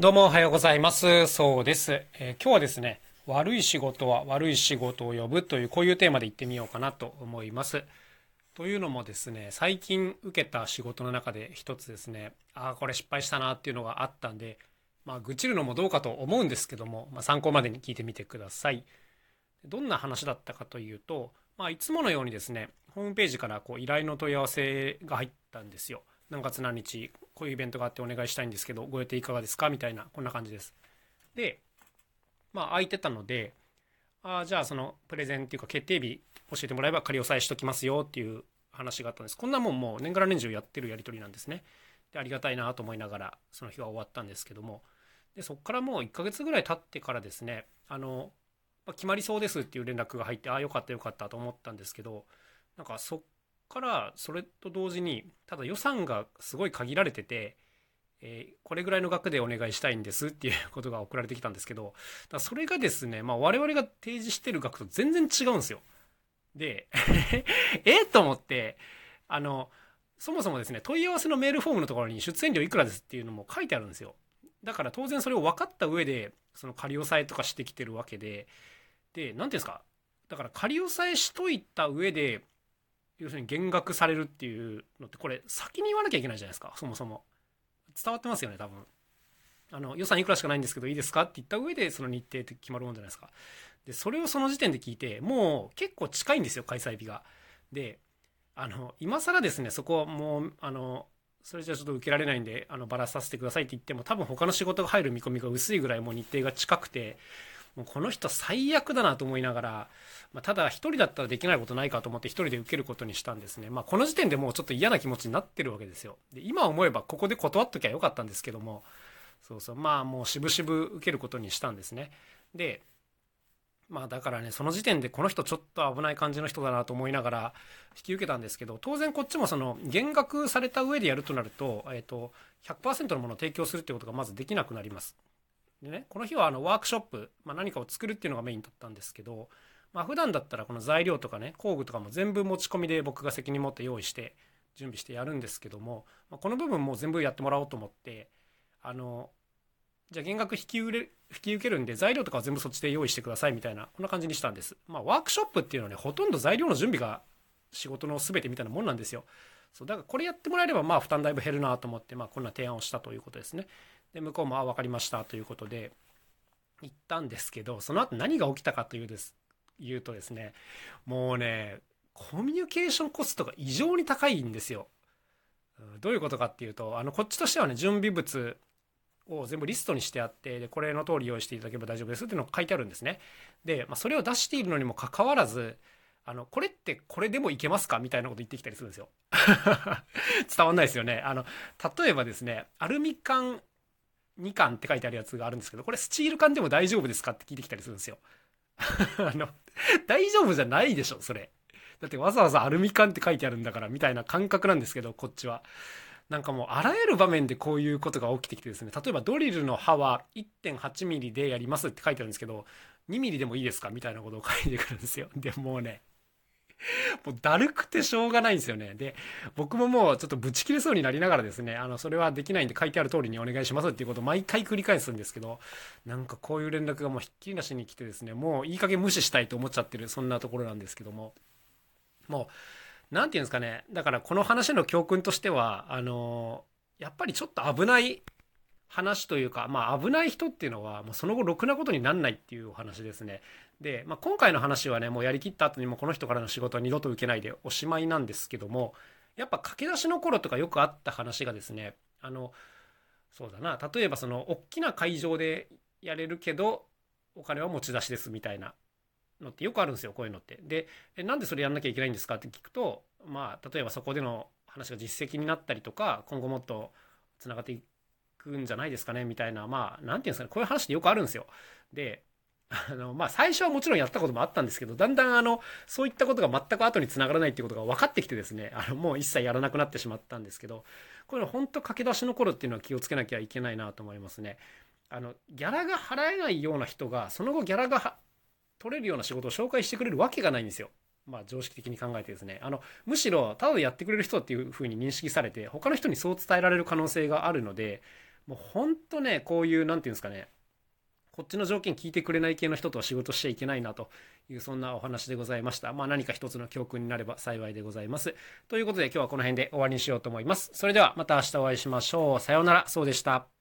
どうもおはようございます。そうです。えー今日はですね、悪い仕事は悪い仕事を呼ぶというこういうテーマで言ってみようかなと思います。というのもですね、最近受けた仕事の中で一つですね、ああ、これ失敗したなっていうのがあったんで、まあ、愚痴るのもどうかと思うんですけども、まあ、参考までに聞いてみてください。どんな話だったかというと、まあ、いつものようにですね、ホームページからこう依頼の問い合わせが入ったんですよ。何月何日、こういうイベントがあってお願いしたいんですけど、ご予定いかがですか？みたいな、こんな感じです。で、まあ、空いてたので、あーじゃあそのプレゼンっていうか決定日教えてもらえば仮押さえしときますよっていう話があったんです。こんなもんもう年がら年中やってるやり取りなんですね。で、ありがたいなと思いながら、その日は終わったんですけども、で、そこからもう1ヶ月ぐらい経ってからですね、あの、ま決まりそうですっていう連絡が入って、ああ、よかったよかったと思ったんですけど、なんかそっからそれと同時に、ただ予算がすごい限られてて、えーこれぐらいの額でお願いしたいんですっていうことが送られてきたんですけど、だそれがですね、まあ我々が提示してる額と全然違うんですよ。で、えと思って、あの、そもそもですね、問い合わせのメールフォームのところに出演料いくらですっていうのも書いてあるんですよ。だから当然それを分かった上で、その仮押さえとかしてきてるわけで、で、なんていうんですか、だから仮押さえしといた上で、要するに減額されるっていうのって、これ先に言わなきゃいけないじゃないですか、そもそも。伝わってますよね、多分。あの、予算いくらしかないんですけどいいですかって言った上で、その日程って決まるもんじゃないですか。で、それをその時点で聞いて、もう結構近いんですよ、開催日が。で、あの、今更ですね、そこはもう、あの、それじゃちょっと受けられないんで、あの、ばらさせてくださいって言っても、多分他の仕事が入る見込みが薄いぐらいもう日程が近くて、もうこの人最悪だなと思いながら、まあ、ただ一人だったらできないことないかと思って一人で受けることにしたんですね。まあこの時点でもうちょっと嫌な気持ちになってるわけですよ。で、今思えばここで断っときゃよかったんですけども、そうそう、まあもう渋々受けることにしたんですね。で、まあだからね、その時点でこの人ちょっと危ない感じの人だなと思いながら引き受けたんですけど、当然こっちもその減額された上でやるとなると、えっ、と、100%のものを提供するってことがまずできなくなります。でね、この日はあのワークショップ、まあ、何かを作るっていうのがメインだったんですけど、まあ普段だったらこの材料とかね、工具とかも全部持ち込みで僕が責任持って用意して準備してやるんですけども、まあ、この部分も全部やってもらおうと思って、あの、じゃあ減額引き受け引き受けるんで材料とかは全部そっちで用意してくださいみたいな、こんな感じにしたんです。まあワークショップっていうのはね、ほとんど材料の準備が仕事の全てみたいなもんなんですよ。そう、だからこれやってもらえればまあ負担だいぶ減るなと思って、まあこんな提案をしたということですね。で、向こうも、あ、わかりましたということで、行ったんですけど、その後何が起きたかというです、言うとですね、もうね、コミュニケーションコストが異常に高いんですよ。どういうことかっていうと、あの、こっちとしてはね、準備物を全部リストにしてあって、で、これの通り用意していただければ大丈夫ですっていうのが書いてあるんですね。で、まあ、それを出しているのにもかかわらず、あの、これってこれでもいけますかみたいなこと言ってきたりするんですよ。伝わんないですよね。あの、例えばですね、アルミ缶2缶って書いてあるやつがあるんですけど、これスチール缶でも大丈夫ですかって聞いてきたりするんですよ。あの、大丈夫じゃないでしょ、それ。だってわざわざアルミ缶って書いてあるんだから、みたいな感覚なんですけど、こっちは。なんかもうあらゆる場面でこういうことが起きてきてですね、例えばドリルの刃は1.8ミリでやりますって書いてあるんですけど、2ミリでもいいですかみたいなことを書いてくるんですよ。で、もうね、もうだるくてしょうがないんですよね。で、僕ももうちょっとブチ切れそうになりながらですね、あの、それはできないんで書いてある通りにお願いしますっていうことを毎回繰り返すんですけど、なんかこういう連絡がもうひっきりなしに来てですね、もういい加減無視したいと思っちゃってる、そんなところなんですけども、もう、なんていうんですかね、だからこの話の教訓としては、あの、やっぱりちょっと危ない話というか、まあ危ない人っていうのは、もうその後ろくなことになんないっていうお話ですね。で、まあ今回の話はね、もうやりきった後にもこの人からの仕事は二度と受けないでおしまいなんですけども、やっぱ駆け出しの頃とかよくあった話がですね、あの、そうだな、例えばその、大きな会場でやれるけど、お金は持ち出しですみたいなのってよくあるんですよ、こういうのって。で、えなんでそれやんなきゃいけないんですかって聞くと、まあ、例えばそこでの話が実績になったりとか、今後もっとつながっていくんじゃないですかね、みたいな、まあ、なんていうんですかね、こういう話ってよくあるんですよ。で、あの、まあ、最初はもちろんやったこともあったんですけど、だんだんあの、そういったことが全く後につながらないっていうことが分かってきてですね、あの、もう一切やらなくなってしまったんですけど、これ本当駆け出しの頃っていうのは気をつけなきゃいけないなと思いますね。あの、ギャラが払えないような人が、その後ギャラが取れるような仕事を紹介してくれるわけがないんですよ。まあ常識的に考えてですね。あの、むしろ、ただでやってくれる人っていう風に認識されて、他の人にそう伝えられる可能性があるので、もうほんとね、こういう、なんていうんですかね、こっちの条件聞いてくれない系の人とは仕事しちゃいけないなというそんなお話でございました。まあ何か一つの教訓になれば幸いでございます。ということで今日はこの辺で終わりにしようと思います。それではまた明日お会いしましょう。さようなら。そうでした。